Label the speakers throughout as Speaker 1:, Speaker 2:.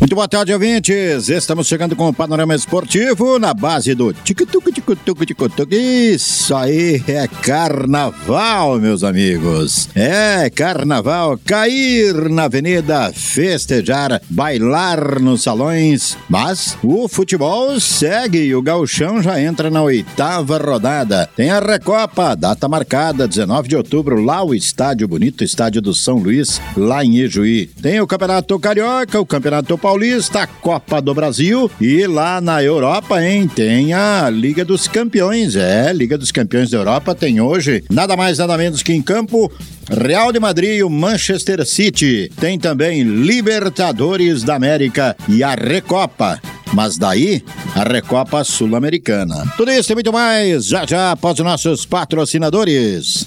Speaker 1: Muito boa tarde, ouvintes. Estamos chegando com o panorama esportivo na base do tic-tuc, tic-tuc, tic-tuc. Isso aí é carnaval, meus amigos. É carnaval. Cair na avenida, festejar, bailar nos salões. Mas o futebol segue e o gauchão já entra na oitava rodada. Tem a Recopa, data marcada, 19 de outubro, lá o estádio bonito, estádio do São Luís, lá em Ijuí. Tem o Campeonato Carioca, o Campeonato Paulista Paulista, Copa do Brasil e lá na Europa, hein, tem a Liga dos Campeões. É, Liga dos Campeões da Europa tem hoje nada mais nada menos que em campo Real de Madrid e o Manchester City. Tem também Libertadores da América e a Recopa. Mas daí, a Recopa Sul-Americana. Tudo isso e muito mais, já já após os nossos patrocinadores.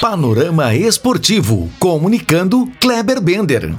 Speaker 2: Panorama Esportivo, comunicando Kleber Bender.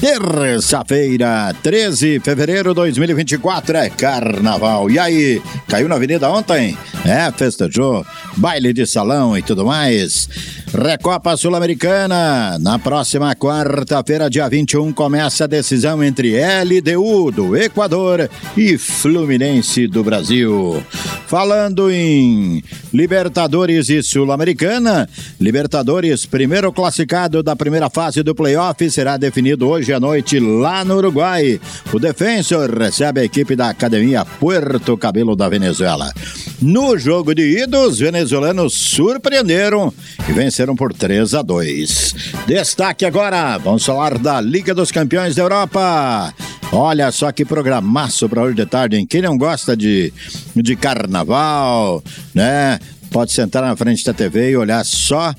Speaker 1: Terça-feira, 13 de fevereiro de 2024, é carnaval. E aí, caiu na avenida ontem? É, festejou, baile de salão e tudo mais. Recopa Sul-Americana. Na próxima quarta-feira, dia 21, começa a decisão entre LDU do Equador e Fluminense do Brasil. Falando em Libertadores e Sul-Americana, Libertadores, primeiro classificado da primeira fase do playoff, será definido hoje à noite lá no Uruguai. O Defensor recebe a equipe da Academia Puerto Cabelo da Venezuela. No jogo de ida, os venezuelanos surpreenderam e venceram por 3 a 2. Destaque agora, vamos falar da Liga dos Campeões da Europa. Olha só que programaço para hoje de tarde, hein? Quem não gosta de, de carnaval, né? Pode sentar na frente da TV e olhar só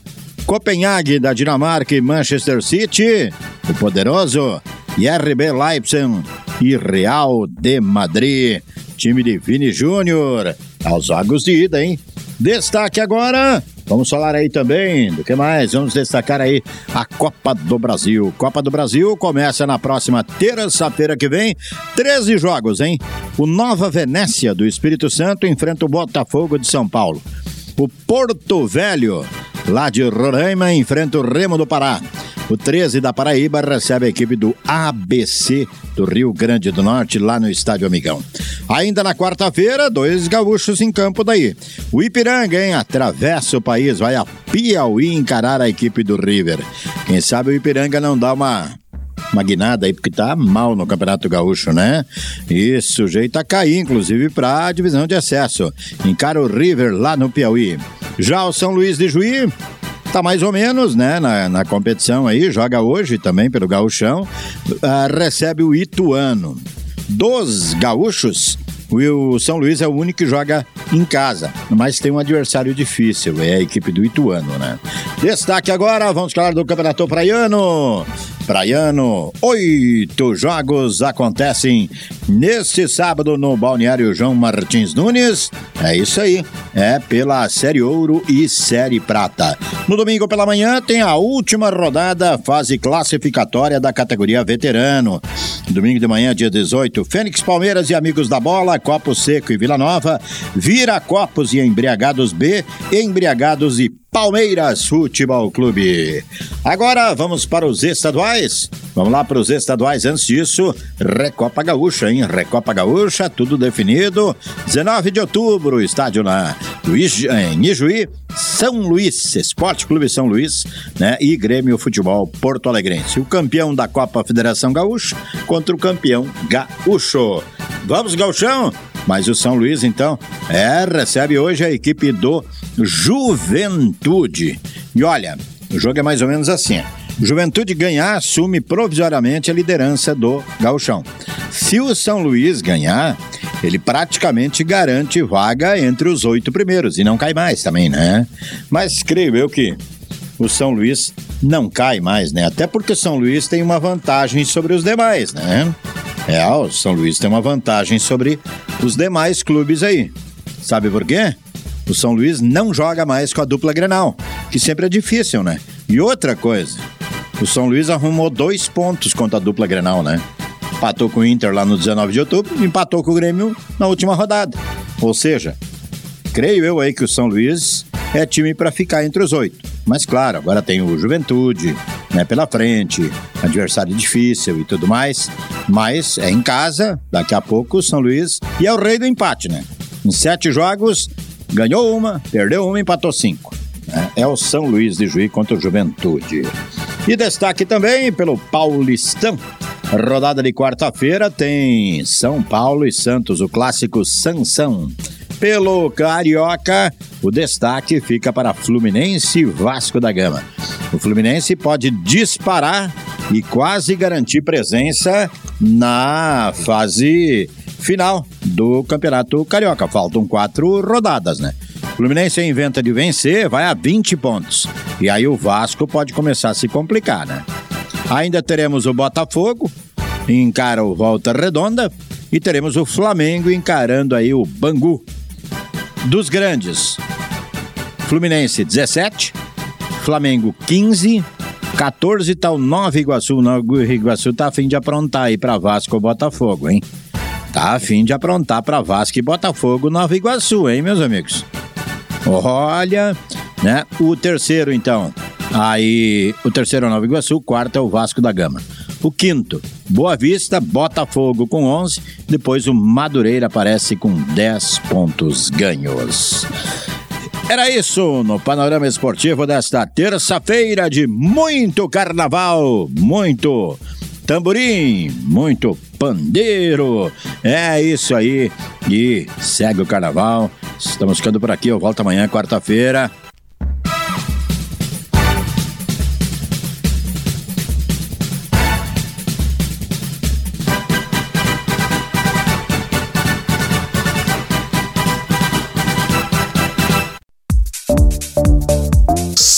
Speaker 1: Copenhague da Dinamarca e Manchester City, o poderoso, e RB Leipzig e Real de Madrid. Time de Vini Júnior, aos jogos de ida, hein? Destaque agora Vamos falar aí também do que mais? Vamos destacar aí a Copa do Brasil. Copa do Brasil começa na próxima terça-feira que vem. 13 jogos, hein? O Nova Venécia do Espírito Santo enfrenta o Botafogo de São Paulo. O Porto Velho, lá de Roraima, enfrenta o Remo do Pará. O 13 da Paraíba recebe a equipe do ABC do Rio Grande do Norte, lá no Estádio Amigão. Ainda na quarta-feira, dois gaúchos em campo daí. O Ipiranga, hein, atravessa o país, vai a Piauí encarar a equipe do River. Quem sabe o Ipiranga não dá uma uma guinada aí, porque tá mal no Campeonato Gaúcho, né? E sujeito a cair, inclusive, para a divisão de acesso. Encara o River lá no Piauí. Já o São Luís de Juí tá mais ou menos, né, na, na competição aí, joga hoje também pelo gauchão, uh, recebe o Ituano. Dos gaúchos, o São Luís é o único que joga em casa, mas tem um adversário difícil, é a equipe do Ituano, né? Destaque agora, vamos falar do Campeonato Praiano. Praiano, oito jogos acontecem neste sábado no Balneário João Martins Nunes. É isso aí, é pela Série Ouro e Série Prata. No domingo pela manhã tem a última rodada, fase classificatória da categoria veterano. Domingo de manhã, dia 18, Fênix Palmeiras e Amigos da Bola, Copo Seco e Vila Nova, Vira Copos e Embriagados B, Embriagados e Palmeiras Futebol Clube. Agora vamos para os estaduais. Vamos lá para os estaduais. Antes disso, Recopa Gaúcha, hein? Recopa Gaúcha, tudo definido. 19 de outubro, estádio na Luiz, em Ijuí, São Luís, Esporte Clube São Luís, né? E Grêmio Futebol Porto Alegrense. O campeão da Copa Federação Gaúcha contra o campeão gaúcho. Vamos, Gauchão? Mas o São Luís, então, é, recebe hoje a equipe do Juventude. E olha, o jogo é mais ou menos assim. Juventude ganhar, assume provisoriamente a liderança do Gauchão. Se o São Luís ganhar, ele praticamente garante vaga entre os oito primeiros e não cai mais também, né? Mas creio eu que o São Luís não cai mais, né? Até porque o São Luís tem uma vantagem sobre os demais, né? É, o São Luís tem uma vantagem sobre os demais clubes aí. Sabe por quê? O São Luís não joga mais com a dupla Grenal, que sempre é difícil, né? E outra coisa, o São Luís arrumou dois pontos contra a dupla Grenal, né? Empatou com o Inter lá no 19 de outubro e empatou com o Grêmio na última rodada. Ou seja, creio eu aí que o São Luís é time para ficar entre os oito. Mas claro, agora tem o Juventude, né, pela frente, adversário difícil e tudo mais. Mas é em casa, daqui a pouco São Luís e é o rei do empate, né? Em sete jogos, ganhou uma, perdeu uma, empatou cinco. Né? É o São Luís de Juiz contra o Juventude. E destaque também pelo Paulistão. Rodada de quarta-feira tem São Paulo e Santos, o clássico Sansão. Pelo Carioca, o destaque fica para Fluminense e Vasco da Gama. O Fluminense pode disparar e quase garantir presença na fase final do Campeonato Carioca. Faltam quatro rodadas, né? Fluminense inventa de vencer, vai a 20 pontos. E aí o Vasco pode começar a se complicar, né? Ainda teremos o Botafogo, encara o Volta Redonda, e teremos o Flamengo encarando aí o Bangu. Dos grandes, Fluminense 17, Flamengo 15, 14 tá o Nova Iguaçu. Nova Iguaçu tá a fim de aprontar aí pra Vasco ou Botafogo, hein? Tá a fim de aprontar pra Vasco e Botafogo Nova Iguaçu, hein, meus amigos? Olha, né? O terceiro, então. Aí, o terceiro é o Nova Iguaçu, o quarto é o Vasco da Gama. O quinto, Boa Vista, Botafogo com 11. Depois o Madureira aparece com 10 pontos ganhos. Era isso no panorama esportivo desta terça-feira de muito carnaval, muito tamborim, muito pandeiro. É isso aí. E segue o carnaval. Estamos ficando por aqui. Eu volto amanhã, quarta-feira.